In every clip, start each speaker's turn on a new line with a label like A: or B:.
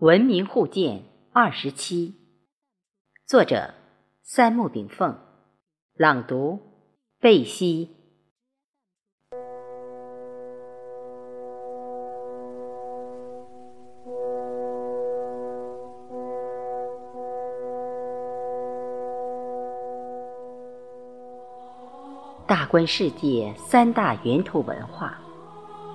A: 文明互鉴二十七，作者三木炳凤，朗读贝西。大观世界三大源头文化。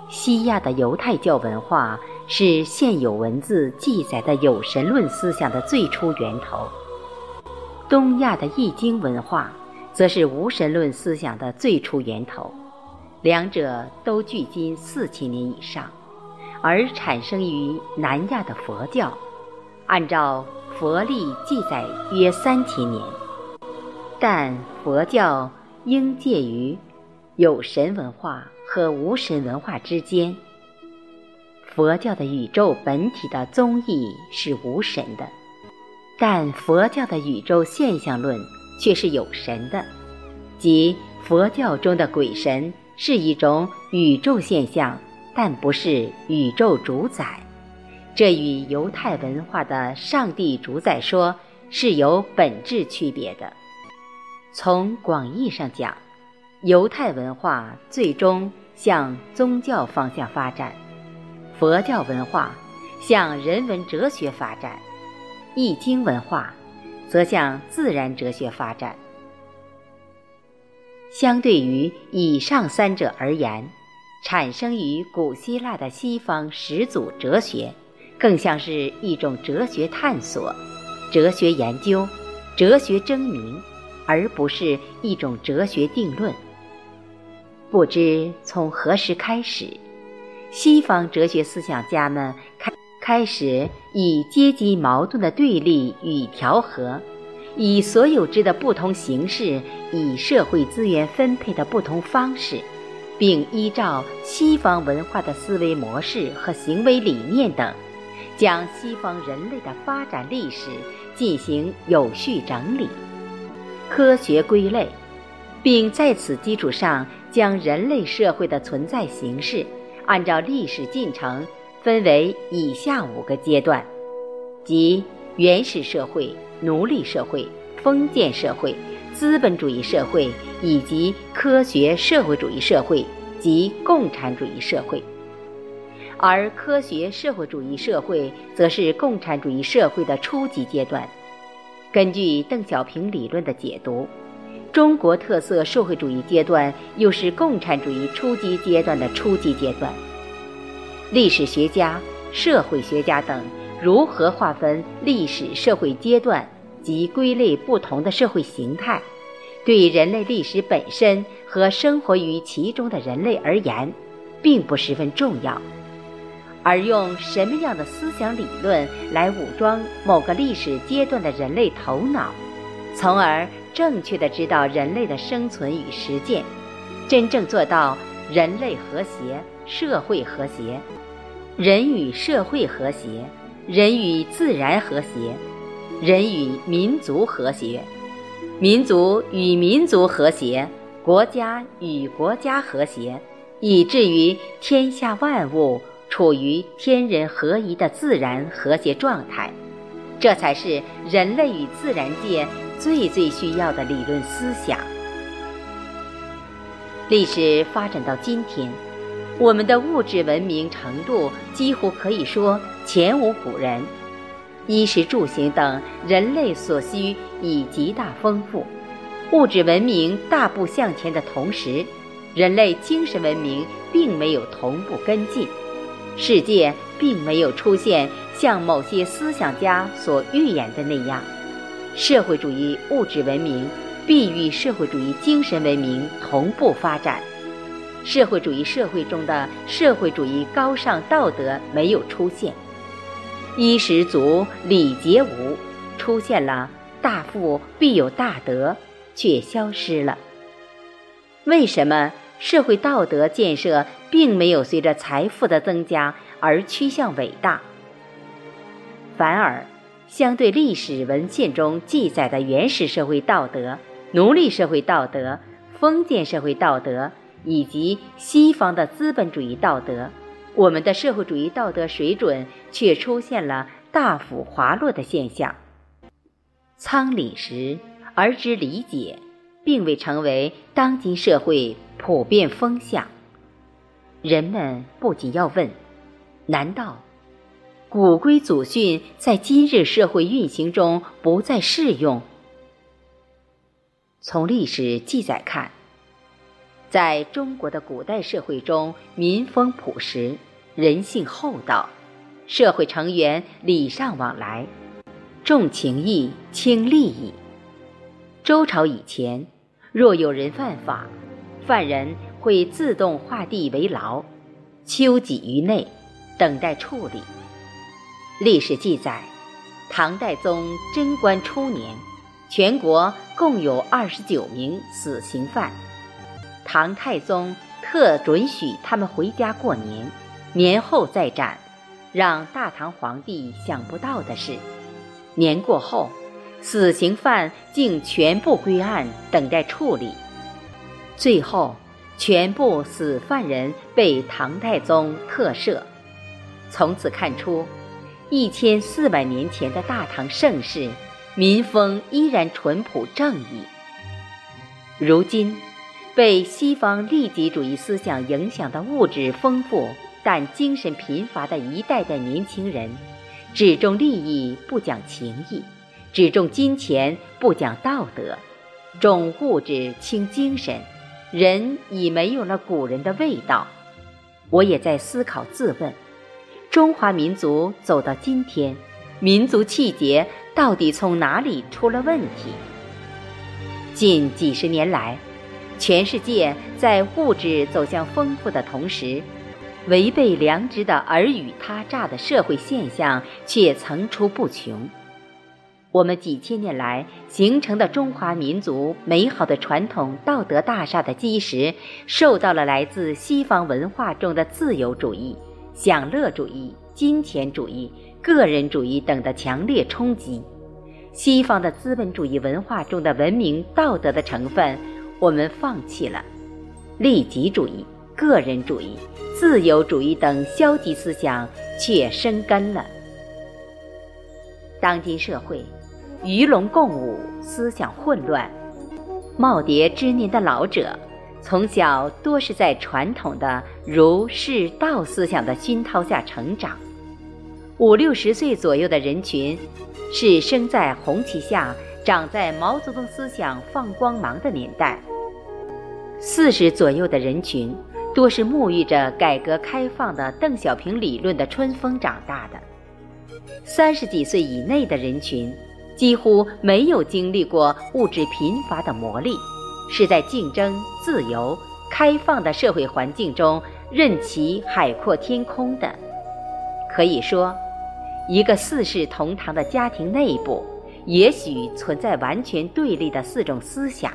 A: 西亚的犹太教文化是现有文字记载的有神论思想的最初源头，东亚的易经文化则是无神论思想的最初源头，两者都距今四千年以上，而产生于南亚的佛教，按照佛历记载约三千年，但佛教应介于有神文化。和无神文化之间，佛教的宇宙本体的宗义是无神的，但佛教的宇宙现象论却是有神的，即佛教中的鬼神是一种宇宙现象，但不是宇宙主宰。这与犹太文化的上帝主宰说是有本质区别的。从广义上讲。犹太文化最终向宗教方向发展，佛教文化向人文哲学发展，易经文化则向自然哲学发展。相对于以上三者而言，产生于古希腊的西方始祖哲学，更像是一种哲学探索、哲学研究、哲学争鸣，而不是一种哲学定论。不知从何时开始，西方哲学思想家们开开始以阶级矛盾的对立与调和，以所有制的不同形式，以社会资源分配的不同方式，并依照西方文化的思维模式和行为理念等，将西方人类的发展历史进行有序整理、科学归类，并在此基础上。将人类社会的存在形式按照历史进程分为以下五个阶段，即原始社会、奴隶社会、封建社会、资本主义社会以及科学社会主义社会及共产主义社会。而科学社会主义社会则是共产主义社会的初级阶段。根据邓小平理论的解读。中国特色社会主义阶段又是共产主义初级阶段的初级阶段。历史学家、社会学家等如何划分历史社会阶段及归类不同的社会形态，对人类历史本身和生活于其中的人类而言，并不十分重要。而用什么样的思想理论来武装某个历史阶段的人类头脑，从而。正确的知道人类的生存与实践，真正做到人类和谐、社会和谐，人与社会和谐，人与自然和谐，人与民族和谐，民族与民族和谐，国家与国家和谐，以至于天下万物处于天人合一的自然和谐状态，这才是人类与自然界。最最需要的理论思想。历史发展到今天，我们的物质文明程度几乎可以说前无古人，衣食住行等人类所需已极大丰富。物质文明大步向前的同时，人类精神文明并没有同步跟进，世界并没有出现像某些思想家所预言的那样。社会主义物质文明必与社会主义精神文明同步发展。社会主义社会中的社会主义高尚道德没有出现，衣食足，礼节无，出现了大富必有大德，却消失了。为什么社会道德建设并没有随着财富的增加而趋向伟大，反而？相对历史文献中记载的原始社会道德、奴隶社会道德、封建社会道德，以及西方的资本主义道德，我们的社会主义道德水准却出现了大幅滑落的现象。仓廪实而知理解，并未成为当今社会普遍风向。人们不仅要问：难道古规祖训在今日社会运行中不再适用？从历史记载看，在中国的古代社会中，民风朴实，人性厚道，社会成员礼尚往来。重情义，轻利益。周朝以前，若有人犯法，犯人会自动划地为牢，囚己于内，等待处理。历史记载，唐代宗贞观初年，全国共有二十九名死刑犯，唐太宗特准许他们回家过年，年后再斩。让大唐皇帝想不到的是。年过后，死刑犯竟全部归案，等待处理。最后，全部死犯人被唐太宗特赦。从此看出，一千四百年前的大唐盛世，民风依然淳朴正义。如今，被西方利己主义思想影响的物质丰富但精神贫乏的一代代年轻人。只重利益不讲情义，只重金钱不讲道德，重物质轻精神，人已没有了古人的味道。我也在思考自问：中华民族走到今天，民族气节到底从哪里出了问题？近几十年来，全世界在物质走向丰富的同时。违背良知的尔虞他诈的社会现象却层出不穷。我们几千年来形成的中华民族美好的传统道德大厦的基石，受到了来自西方文化中的自由主义、享乐主义、金钱主义、个人主义等的强烈冲击。西方的资本主义文化中的文明道德的成分，我们放弃了，利己主义。个人主义、自由主义等消极思想却生根了。当今社会，鱼龙共舞，思想混乱。耄耋之年的老者，从小多是在传统的儒释道思想的熏陶下成长。五六十岁左右的人群，是生在红旗下、长在毛泽东思想放光芒的年代。四十左右的人群。多是沐浴着改革开放的邓小平理论的春风长大的，三十几岁以内的人群，几乎没有经历过物质贫乏的磨砺，是在竞争、自由、开放的社会环境中任其海阔天空的。可以说，一个四世同堂的家庭内部，也许存在完全对立的四种思想，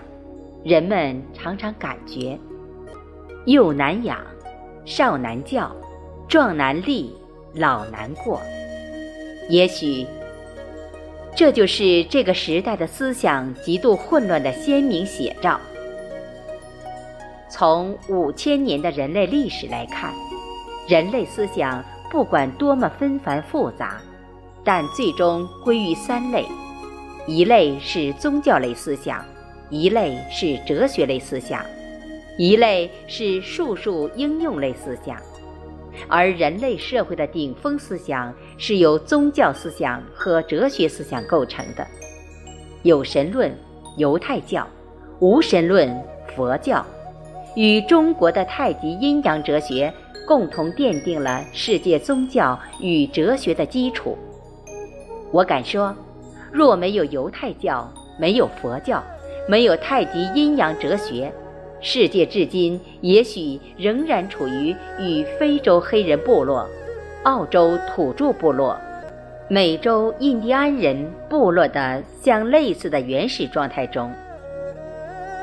A: 人们常常感觉。幼难养，少难教，壮难立，老难过。也许，这就是这个时代的思想极度混乱的鲜明写照。从五千年的人类历史来看，人类思想不管多么纷繁复杂，但最终归于三类：一类是宗教类思想，一类是哲学类思想。一类是术数应用类思想，而人类社会的顶峰思想是由宗教思想和哲学思想构成的。有神论，犹太教；无神论，佛教，与中国的太极阴阳哲学共同奠定了世界宗教与哲学的基础。我敢说，若没有犹太教，没有佛教，没有太极阴阳哲学。世界至今也许仍然处于与非洲黑人部落、澳洲土著部落、美洲印第安人部落的相类似的原始状态中。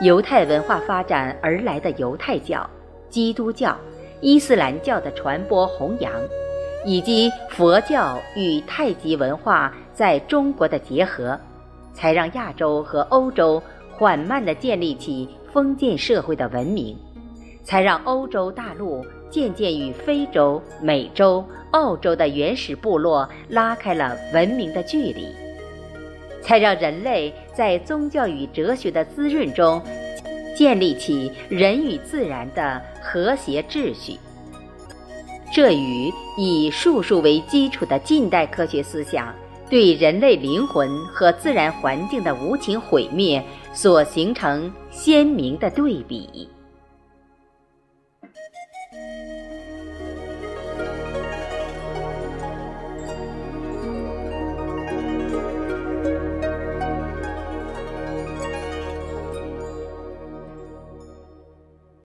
A: 犹太文化发展而来的犹太教、基督教、伊斯兰教的传播弘扬，以及佛教与太极文化在中国的结合，才让亚洲和欧洲缓慢地建立起。封建社会的文明，才让欧洲大陆渐渐与非洲、美洲、澳洲的原始部落拉开了文明的距离，才让人类在宗教与哲学的滋润中，建立起人与自然的和谐秩序。这与以术数为基础的近代科学思想对人类灵魂和自然环境的无情毁灭所形成鲜明的对比。